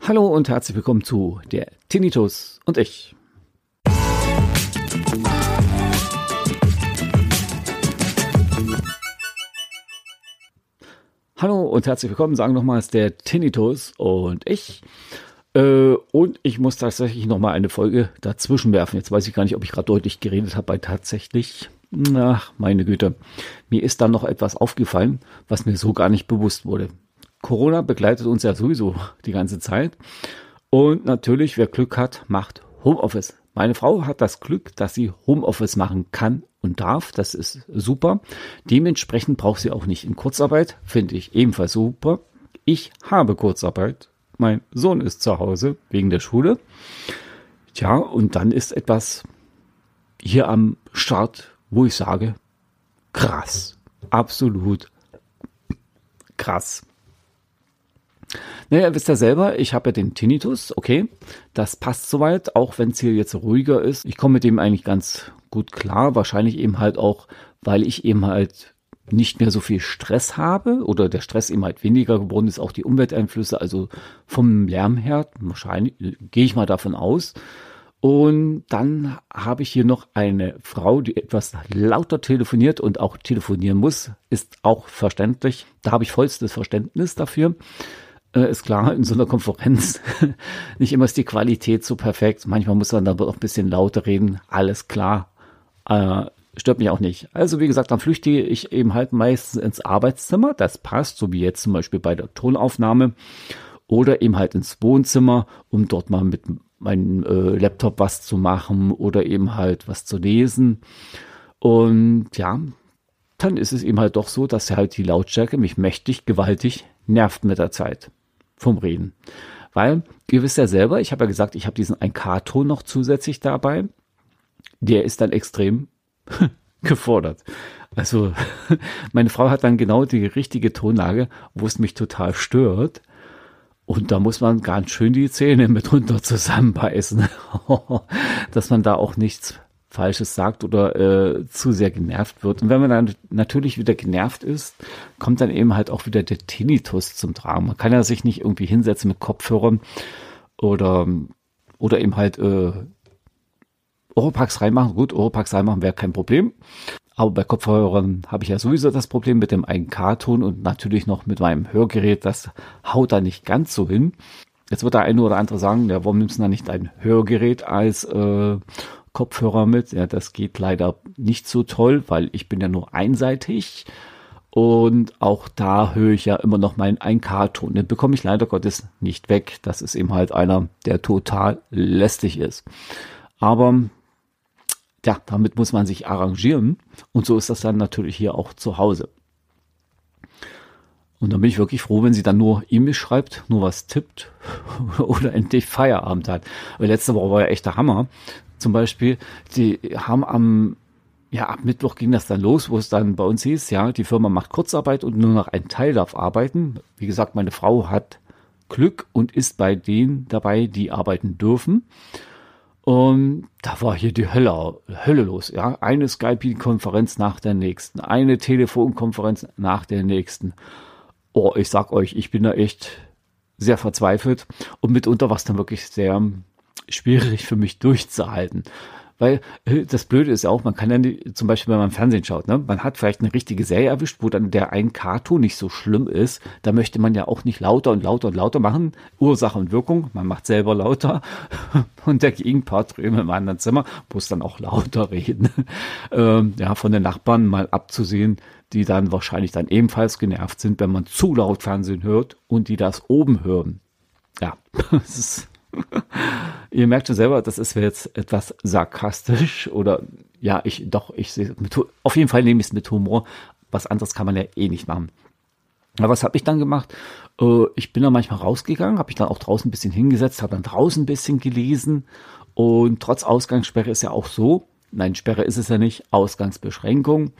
Hallo und herzlich willkommen zu der Tinnitus und ich. Hallo und herzlich willkommen, sagen nochmals der Tinnitus und ich. Äh, und ich muss tatsächlich nochmal eine Folge dazwischen werfen. Jetzt weiß ich gar nicht, ob ich gerade deutlich geredet habe, weil tatsächlich, ach, meine Güte, mir ist dann noch etwas aufgefallen, was mir so gar nicht bewusst wurde. Corona begleitet uns ja sowieso die ganze Zeit. Und natürlich, wer Glück hat, macht Homeoffice. Meine Frau hat das Glück, dass sie Homeoffice machen kann und darf. Das ist super. Dementsprechend braucht sie auch nicht in Kurzarbeit. Finde ich ebenfalls super. Ich habe Kurzarbeit. Mein Sohn ist zu Hause wegen der Schule. Tja, und dann ist etwas hier am Start, wo ich sage, krass. Absolut krass. Naja, wisst ihr selber, ich habe ja den Tinnitus, okay, das passt soweit, auch wenn es hier jetzt ruhiger ist. Ich komme mit dem eigentlich ganz gut klar, wahrscheinlich eben halt auch, weil ich eben halt nicht mehr so viel Stress habe oder der Stress eben halt weniger geworden ist, auch die Umwelteinflüsse, also vom Lärm her, wahrscheinlich gehe ich mal davon aus. Und dann habe ich hier noch eine Frau, die etwas lauter telefoniert und auch telefonieren muss, ist auch verständlich. Da habe ich vollstes Verständnis dafür äh, ist klar, in so einer Konferenz nicht immer ist die Qualität so perfekt. Manchmal muss man da auch ein bisschen lauter reden. Alles klar. Äh, stört mich auch nicht. Also wie gesagt, dann flüchte ich eben halt meistens ins Arbeitszimmer. Das passt, so wie jetzt zum Beispiel bei der Tonaufnahme. Oder eben halt ins Wohnzimmer, um dort mal mit meinem äh, Laptop was zu machen oder eben halt was zu lesen. Und ja, dann ist es eben halt doch so, dass halt die Lautstärke mich mächtig, gewaltig nervt mit der Zeit vom Reden. Weil, ihr wisst ja selber, ich habe ja gesagt, ich habe diesen 1K-Ton noch zusätzlich dabei. Der ist dann extrem gefordert. Also, meine Frau hat dann genau die richtige Tonlage, wo es mich total stört. Und da muss man ganz schön die Zähne mitunter zusammenbeißen, dass man da auch nichts Falsches sagt oder äh, zu sehr genervt wird. Und wenn man dann natürlich wieder genervt ist, kommt dann eben halt auch wieder der Tinnitus zum Tragen. Man kann ja sich nicht irgendwie hinsetzen mit Kopfhörern oder, oder eben halt äh, Oropax reinmachen. Gut, Oropax reinmachen wäre kein Problem. Aber bei Kopfhörern habe ich ja sowieso das Problem mit dem 1K-Ton und natürlich noch mit meinem Hörgerät. Das haut da nicht ganz so hin. Jetzt wird der eine oder andere sagen, ja, warum nimmst du da nicht ein Hörgerät als äh, Kopfhörer mit. Ja, das geht leider nicht so toll, weil ich bin ja nur einseitig. Und auch da höre ich ja immer noch meinen 1K-Ton. Den bekomme ich leider Gottes nicht weg. Das ist eben halt einer, der total lästig ist. Aber ja, damit muss man sich arrangieren. Und so ist das dann natürlich hier auch zu Hause. Und dann bin ich wirklich froh, wenn sie dann nur E-Mail schreibt, nur was tippt oder endlich Feierabend hat. Letzte Woche war ja echt der Hammer zum Beispiel, die haben am ja, ab Mittwoch ging das dann los, wo es dann bei uns hieß, ja, die Firma macht Kurzarbeit und nur noch ein Teil darf arbeiten. Wie gesagt, meine Frau hat Glück und ist bei denen dabei, die arbeiten dürfen. Und da war hier die Hölle, Hölle los, ja. Eine Skype-Konferenz nach der nächsten, eine Telefonkonferenz nach der nächsten. Oh, ich sag euch, ich bin da echt sehr verzweifelt und mitunter war es dann wirklich sehr schwierig für mich durchzuhalten. Weil äh, das Blöde ist ja auch, man kann ja nicht, zum Beispiel, wenn man Fernsehen schaut, ne, man hat vielleicht eine richtige Serie erwischt, wo dann der ein Karton nicht so schlimm ist. Da möchte man ja auch nicht lauter und lauter und lauter machen. Ursache und Wirkung, man macht selber lauter und der Gegenpart drüben im anderen Zimmer muss dann auch lauter reden. ähm, ja, von den Nachbarn mal abzusehen, die dann wahrscheinlich dann ebenfalls genervt sind, wenn man zu laut Fernsehen hört und die das oben hören. Ja, das ist Ihr merkt schon selber, das ist jetzt etwas sarkastisch oder ja, ich doch, ich sehe auf jeden Fall nehme ich es mit Humor. Was anderes kann man ja eh nicht machen. Aber was habe ich dann gemacht? Äh, ich bin dann manchmal rausgegangen, habe ich dann auch draußen ein bisschen hingesetzt, habe dann draußen ein bisschen gelesen und trotz Ausgangssperre ist ja auch so, nein, Sperre ist es ja nicht, Ausgangsbeschränkung.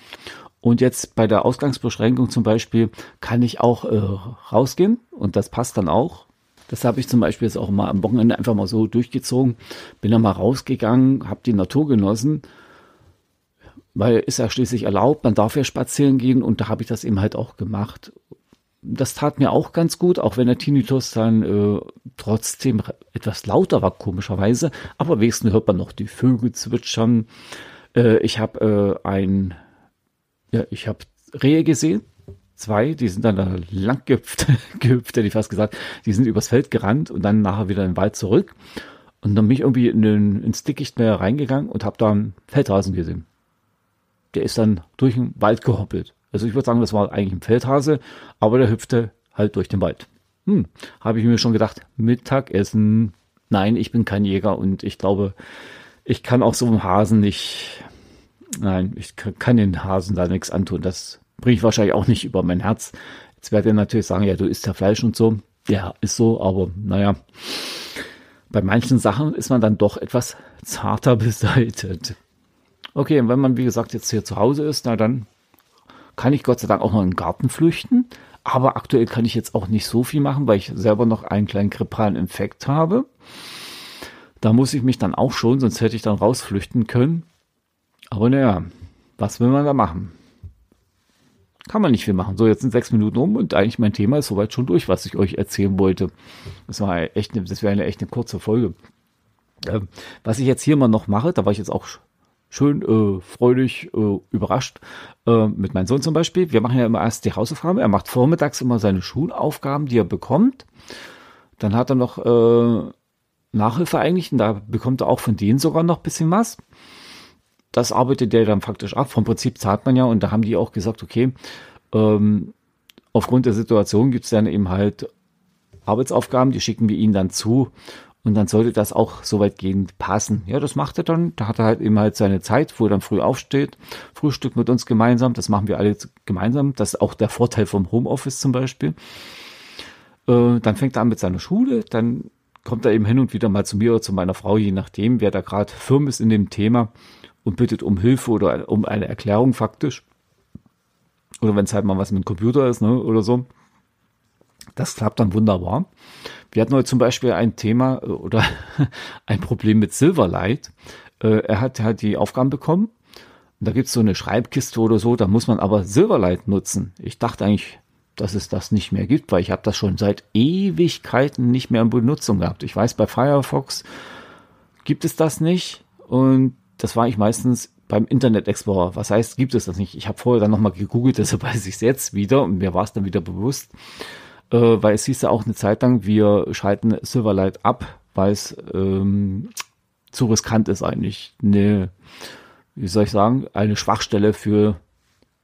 Und jetzt bei der Ausgangsbeschränkung zum Beispiel kann ich auch äh, rausgehen und das passt dann auch. Das habe ich zum Beispiel jetzt auch mal am Wochenende einfach mal so durchgezogen. Bin dann mal rausgegangen, habe die Natur genossen, weil ist ja schließlich erlaubt, man darf ja spazieren gehen und da habe ich das eben halt auch gemacht. Das tat mir auch ganz gut, auch wenn der Tinnitus dann äh, trotzdem etwas lauter war, komischerweise. Aber wenigstens hört man noch die Vögel zwitschern. Äh, ich habe äh, ein, ja, ich habe Rehe gesehen. Zwei, die sind dann da lang gehüpft, gehüpft, hätte ich fast gesagt. Die sind übers Feld gerannt und dann nachher wieder in den Wald zurück. Und dann bin ich irgendwie in den, ins Dickicht mehr reingegangen und habe da einen Feldrasen gesehen. Der ist dann durch den Wald gehoppelt. Also ich würde sagen, das war eigentlich ein Feldhase, aber der hüpfte halt durch den Wald. Hm, habe ich mir schon gedacht, Mittagessen. Nein, ich bin kein Jäger und ich glaube, ich kann auch so einem Hasen nicht, nein, ich kann den Hasen da nichts antun. Das bringe ich wahrscheinlich auch nicht über mein Herz. Jetzt werdet ihr natürlich sagen, ja, du isst ja Fleisch und so. Ja, ist so, aber naja, bei manchen Sachen ist man dann doch etwas zarter beseitet. Okay, und wenn man, wie gesagt, jetzt hier zu Hause ist, na dann kann ich Gott sei Dank auch noch in den Garten flüchten. Aber aktuell kann ich jetzt auch nicht so viel machen, weil ich selber noch einen kleinen grippalen Infekt habe. Da muss ich mich dann auch schon, sonst hätte ich dann rausflüchten können. Aber naja, was will man da machen? Kann man nicht viel machen. So, jetzt sind sechs Minuten um und eigentlich mein Thema ist soweit schon durch, was ich euch erzählen wollte. Das war echt, eine, das wäre eine echt eine kurze Folge. Ähm, was ich jetzt hier mal noch mache, da war ich jetzt auch schön äh, freudig äh, überrascht äh, mit meinem Sohn zum Beispiel. Wir machen ja immer erst die Hausaufgaben. Er macht vormittags immer seine Schulaufgaben, die er bekommt. Dann hat er noch äh, Nachhilfe eigentlich und da bekommt er auch von denen sogar noch bisschen was. Das arbeitet der dann faktisch ab. Vom Prinzip zahlt man ja und da haben die auch gesagt, okay, ähm, aufgrund der Situation gibt es dann eben halt Arbeitsaufgaben, die schicken wir ihnen dann zu und dann sollte das auch soweit gehend passen. Ja, das macht er dann. Da hat er halt eben halt seine Zeit, wo er dann früh aufsteht, Frühstück mit uns gemeinsam. Das machen wir alle gemeinsam. Das ist auch der Vorteil vom Homeoffice zum Beispiel. Äh, dann fängt er an mit seiner Schule. Dann kommt er eben hin und wieder mal zu mir oder zu meiner Frau, je nachdem, wer da gerade firm ist in dem Thema und bittet um Hilfe oder um eine Erklärung faktisch. Oder wenn es halt mal was mit dem Computer ist, ne, oder so. Das klappt dann wunderbar. Wir hatten heute zum Beispiel ein Thema äh, oder ein Problem mit Silverlight. Äh, er hat halt die Aufgaben bekommen. Da gibt es so eine Schreibkiste oder so, da muss man aber Silverlight nutzen. Ich dachte eigentlich, dass es das nicht mehr gibt, weil ich habe das schon seit Ewigkeiten nicht mehr in Benutzung gehabt. Ich weiß, bei Firefox gibt es das nicht und das war ich meistens beim Internet Explorer. Was heißt, gibt es das nicht? Ich habe vorher dann nochmal gegoogelt, deshalb weiß ich es jetzt wieder und mir war es dann wieder bewusst äh, weil es hieß ja auch eine Zeit lang, wir schalten Silverlight ab, weil es ähm, zu riskant ist eigentlich. Eine, wie soll ich sagen, eine Schwachstelle für,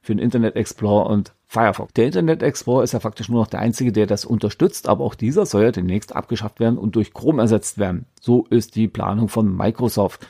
für den Internet Explorer und Firefox. Der Internet Explorer ist ja faktisch nur noch der einzige, der das unterstützt, aber auch dieser soll ja demnächst abgeschafft werden und durch Chrome ersetzt werden. So ist die Planung von Microsoft.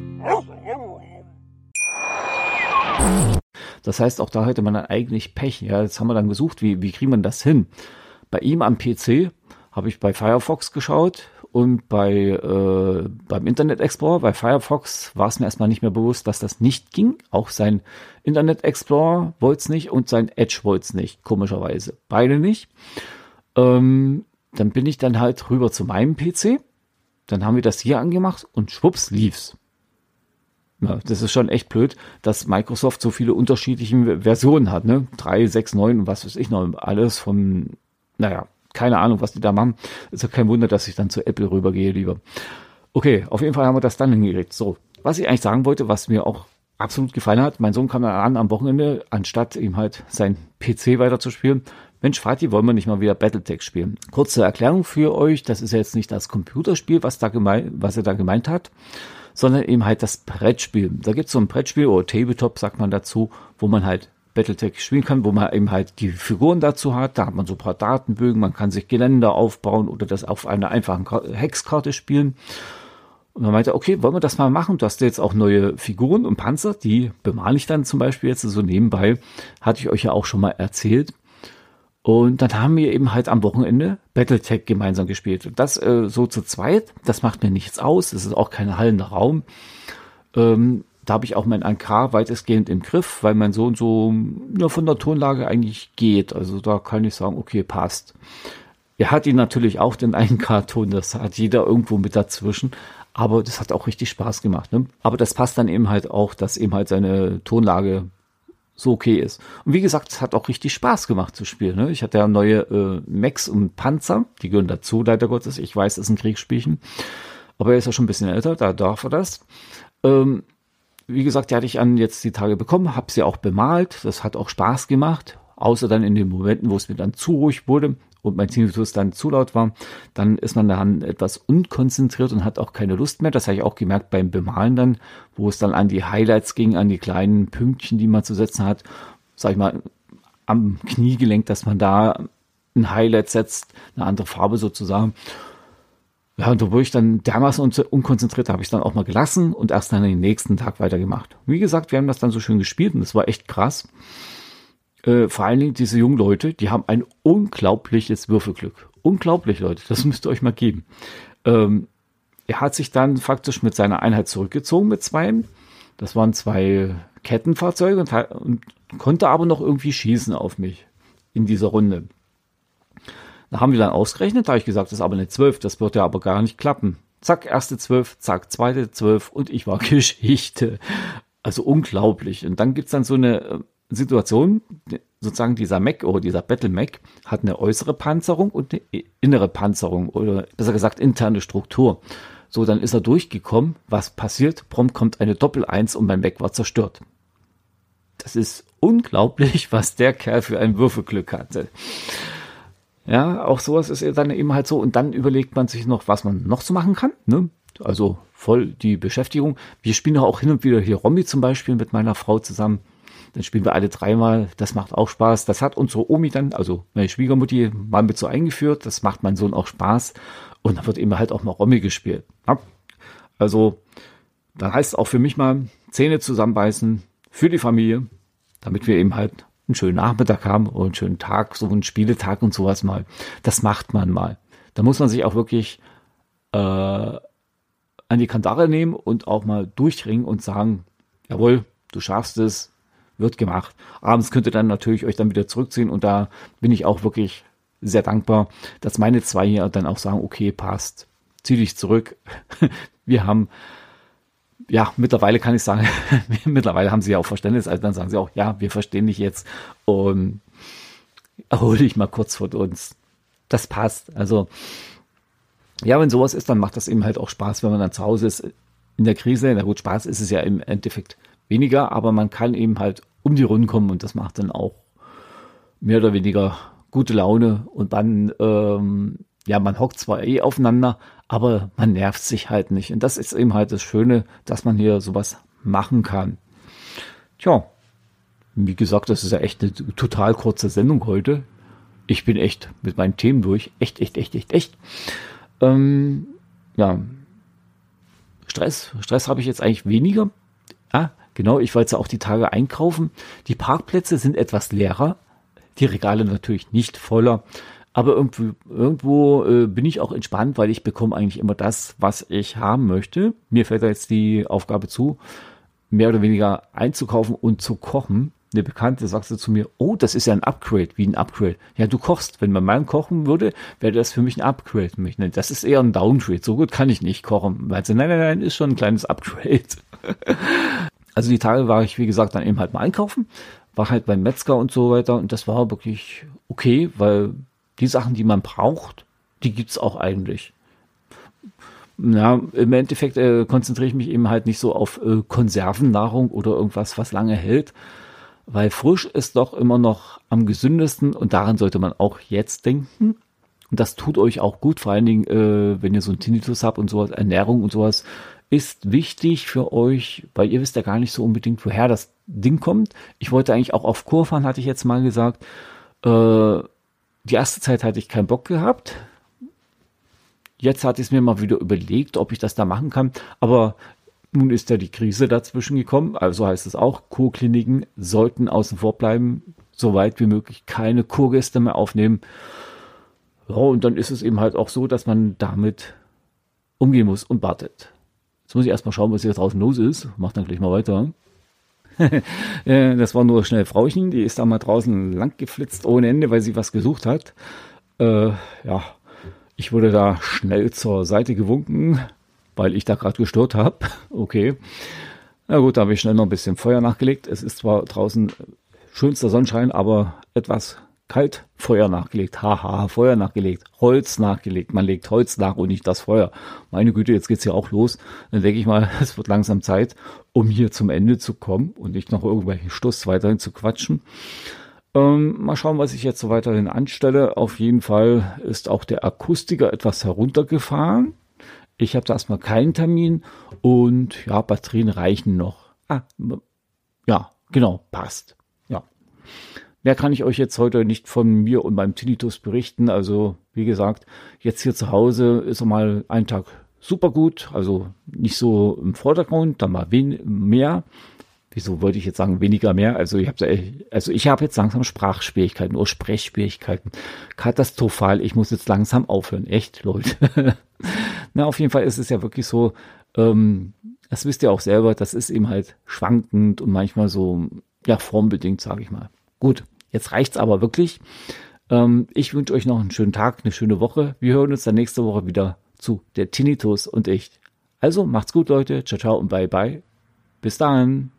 Das heißt, auch da hätte man dann eigentlich Pech. Ja, jetzt haben wir dann gesucht, wie, wie kriegt man das hin? Bei ihm am PC habe ich bei Firefox geschaut und bei äh, beim Internet Explorer, bei Firefox war es mir erstmal nicht mehr bewusst, dass das nicht ging. Auch sein Internet Explorer wollte es nicht und sein Edge wollte es nicht, komischerweise. Beide nicht. Ähm, dann bin ich dann halt rüber zu meinem PC. Dann haben wir das hier angemacht und schwupps lief's. Das ist schon echt blöd, dass Microsoft so viele unterschiedliche Versionen hat, ne? 3, 6, 9 und was weiß ich noch, alles von, naja, keine Ahnung, was die da machen. Ist ja kein Wunder, dass ich dann zu Apple rübergehe lieber. Okay, auf jeden Fall haben wir das dann hingekriegt. So, was ich eigentlich sagen wollte, was mir auch absolut gefallen hat, mein Sohn kam dann an am Wochenende, anstatt ihm halt sein PC weiterzuspielen. Mensch, Vati, wollen wir nicht mal wieder Battletech spielen? Kurze Erklärung für euch, das ist ja jetzt nicht das Computerspiel, was da gemeint, was er da gemeint hat, sondern eben halt das Brettspiel. Da gibt es so ein Brettspiel oder Tabletop, sagt man dazu, wo man halt Battletech spielen kann, wo man eben halt die Figuren dazu hat. Da hat man so ein paar Datenbögen, man kann sich Geländer aufbauen oder das auf einer einfachen Hexkarte spielen. Und man meinte, okay, wollen wir das mal machen? Du hast jetzt auch neue Figuren und Panzer, die bemale ich dann zum Beispiel jetzt so nebenbei. Hatte ich euch ja auch schon mal erzählt. Und dann haben wir eben halt am Wochenende Battletech gemeinsam gespielt. Und das äh, so zu zweit, das macht mir nichts aus. Es ist auch kein hallender Raum. Ähm, da habe ich auch mein ANK weitestgehend im Griff, weil mein Sohn so ja, von der Tonlage eigentlich geht. Also da kann ich sagen, okay, passt. Er hat ihn natürlich auch den ANK-Ton, das hat jeder irgendwo mit dazwischen. Aber das hat auch richtig Spaß gemacht. Ne? Aber das passt dann eben halt auch, dass eben halt seine Tonlage so okay ist. Und wie gesagt, es hat auch richtig Spaß gemacht zu spielen. Ne? Ich hatte ja neue äh, Max und Panzer, die gehören dazu, leider Gottes. Ich weiß, es ist ein Kriegsspielchen. Aber er ist ja schon ein bisschen älter, da darf er das. Ähm, wie gesagt, die hatte ich an jetzt die Tage bekommen, habe sie auch bemalt. Das hat auch Spaß gemacht. Außer dann in den Momenten, wo es mir dann zu ruhig wurde und mein Tinnitus dann zu laut war, dann ist man dann etwas unkonzentriert und hat auch keine Lust mehr. Das habe ich auch gemerkt beim Bemalen dann, wo es dann an die Highlights ging, an die kleinen Pünktchen, die man zu setzen hat. Sag ich mal, am Kniegelenk, dass man da ein Highlight setzt, eine andere Farbe sozusagen. Ja, und da wurde ich dann dermaßen unkonzentriert, habe ich dann auch mal gelassen und erst dann den nächsten Tag weitergemacht. Wie gesagt, wir haben das dann so schön gespielt und es war echt krass. Äh, vor allen Dingen diese jungen Leute, die haben ein unglaubliches Würfelglück. Unglaublich, Leute, das müsst ihr euch mal geben. Ähm, er hat sich dann faktisch mit seiner Einheit zurückgezogen mit zwei. Das waren zwei Kettenfahrzeuge und, und konnte aber noch irgendwie schießen auf mich in dieser Runde. Da haben wir dann ausgerechnet, da habe ich gesagt, das ist aber eine 12, das wird ja aber gar nicht klappen. Zack, erste 12, zack, zweite 12 und ich war Geschichte. Also unglaublich. Und dann gibt's dann so eine Situation, sozusagen dieser Mac oder dieser Battle Mac hat eine äußere Panzerung und eine innere Panzerung oder besser gesagt interne Struktur. So, dann ist er durchgekommen. Was passiert? Prompt kommt eine Doppel-Eins und mein Mac war zerstört. Das ist unglaublich, was der Kerl für ein Würfelglück hatte. Ja, auch sowas ist dann eben halt so. Und dann überlegt man sich noch, was man noch so machen kann. Ne? Also voll die Beschäftigung. Wir spielen auch hin und wieder hier Rommi zum Beispiel mit meiner Frau zusammen. Dann spielen wir alle dreimal. Das macht auch Spaß. Das hat unsere Omi dann, also meine Schwiegermutti, mal mit so eingeführt. Das macht mein Sohn auch Spaß. Und dann wird eben halt auch mal Rommi gespielt. Ja? Also, dann heißt es auch für mich mal Zähne zusammenbeißen für die Familie, damit wir eben halt einen schönen Nachmittag haben oder einen schönen Tag, so einen Spieletag und sowas mal. Das macht man mal. Da muss man sich auch wirklich äh, an die Kandare nehmen und auch mal durchringen und sagen, jawohl, du schaffst es, wird gemacht. Abends könnt ihr dann natürlich euch dann wieder zurückziehen und da bin ich auch wirklich sehr dankbar, dass meine zwei hier dann auch sagen, okay, passt, zieh dich zurück. Wir haben ja, mittlerweile kann ich sagen, mittlerweile haben sie ja auch Verständnis, also dann sagen sie auch, ja, wir verstehen dich jetzt und erhole dich mal kurz von uns. Das passt. Also, ja, wenn sowas ist, dann macht das eben halt auch Spaß, wenn man dann zu Hause ist in der Krise. Na gut, Spaß ist es ja im Endeffekt weniger, aber man kann eben halt um die Runden kommen und das macht dann auch mehr oder weniger gute Laune und dann, ähm, ja, man hockt zwar eh aufeinander, aber man nervt sich halt nicht. Und das ist eben halt das Schöne, dass man hier sowas machen kann. Tja, wie gesagt, das ist ja echt eine total kurze Sendung heute. Ich bin echt mit meinen Themen durch. Echt, echt, echt, echt, echt. Ähm, ja, Stress. Stress habe ich jetzt eigentlich weniger. Ah, genau, ich wollte auch die Tage einkaufen. Die Parkplätze sind etwas leerer. Die Regale natürlich nicht voller. Aber irgendwo, irgendwo äh, bin ich auch entspannt, weil ich bekomme eigentlich immer das, was ich haben möchte. Mir fällt da jetzt die Aufgabe zu, mehr oder weniger einzukaufen und zu kochen. Eine Bekannte sagte zu mir, oh, das ist ja ein Upgrade, wie ein Upgrade. Ja, du kochst. Wenn man meinen kochen würde, wäre das für mich ein Upgrade. Das ist eher ein Downgrade. So gut kann ich nicht kochen. Weil sie, nein, nein, nein, ist schon ein kleines Upgrade. also die Tage war ich, wie gesagt, dann eben halt mal einkaufen. War halt beim Metzger und so weiter. Und das war wirklich okay, weil die Sachen, die man braucht, die gibt's auch eigentlich. Ja, im Endeffekt äh, konzentriere ich mich eben halt nicht so auf äh, Konservennahrung oder irgendwas, was lange hält, weil frisch ist doch immer noch am gesündesten und daran sollte man auch jetzt denken. Und das tut euch auch gut, vor allen Dingen, äh, wenn ihr so einen Tinnitus habt und sowas, Ernährung und sowas ist wichtig für euch, weil ihr wisst ja gar nicht so unbedingt, woher das Ding kommt. Ich wollte eigentlich auch auf Kur fahren, hatte ich jetzt mal gesagt. Äh, die erste Zeit hatte ich keinen Bock gehabt. Jetzt hatte ich es mir mal wieder überlegt, ob ich das da machen kann. Aber nun ist ja die Krise dazwischen gekommen. Also heißt es auch, Kurkliniken sollten außen vor bleiben, so weit wie möglich keine Kurgäste mehr aufnehmen. Ja, und dann ist es eben halt auch so, dass man damit umgehen muss und wartet. Jetzt muss ich erstmal schauen, was hier draußen los ist. Mach dann gleich mal weiter. Äh, das war nur schnell Frauchen, die ist da mal draußen lang geflitzt ohne Ende, weil sie was gesucht hat. Äh, ja, ich wurde da schnell zur Seite gewunken, weil ich da gerade gestört habe. Okay. Na gut, da habe ich schnell noch ein bisschen Feuer nachgelegt. Es ist zwar draußen schönster Sonnenschein, aber etwas kalt. Feuer nachgelegt. Haha, Feuer nachgelegt. Holz nachgelegt. Man legt Holz nach und nicht das Feuer. Meine Güte, jetzt geht's ja auch los. Dann denke ich mal, es wird langsam Zeit, um hier zum Ende zu kommen und nicht noch irgendwelchen Stuss weiterhin zu quatschen. Ähm, mal schauen, was ich jetzt so weiterhin anstelle. Auf jeden Fall ist auch der Akustiker etwas heruntergefahren. Ich habe da erstmal keinen Termin und ja, Batterien reichen noch. Ah, ja, genau, passt. Ja. Mehr kann ich euch jetzt heute nicht von mir und meinem Tinnitus berichten. Also, wie gesagt, jetzt hier zu Hause ist mal ein Tag super gut, also nicht so im Vordergrund, dann mal mehr. Wieso wollte ich jetzt sagen weniger mehr? Also ich habe also ich habe jetzt langsam Sprachschwierigkeiten oder Sprechschwierigkeiten. Katastrophal. Ich muss jetzt langsam aufhören. Echt, Leute. Na, auf jeden Fall ist es ja wirklich so, ähm, das wisst ihr auch selber, das ist eben halt schwankend und manchmal so, ja, formbedingt, sage ich mal. Gut, jetzt reicht's aber wirklich. Ähm, ich wünsche euch noch einen schönen Tag, eine schöne Woche. Wir hören uns dann nächste Woche wieder zu der Tinnitus und ich. Also macht's gut, Leute. Ciao, ciao und bye, bye. Bis dann.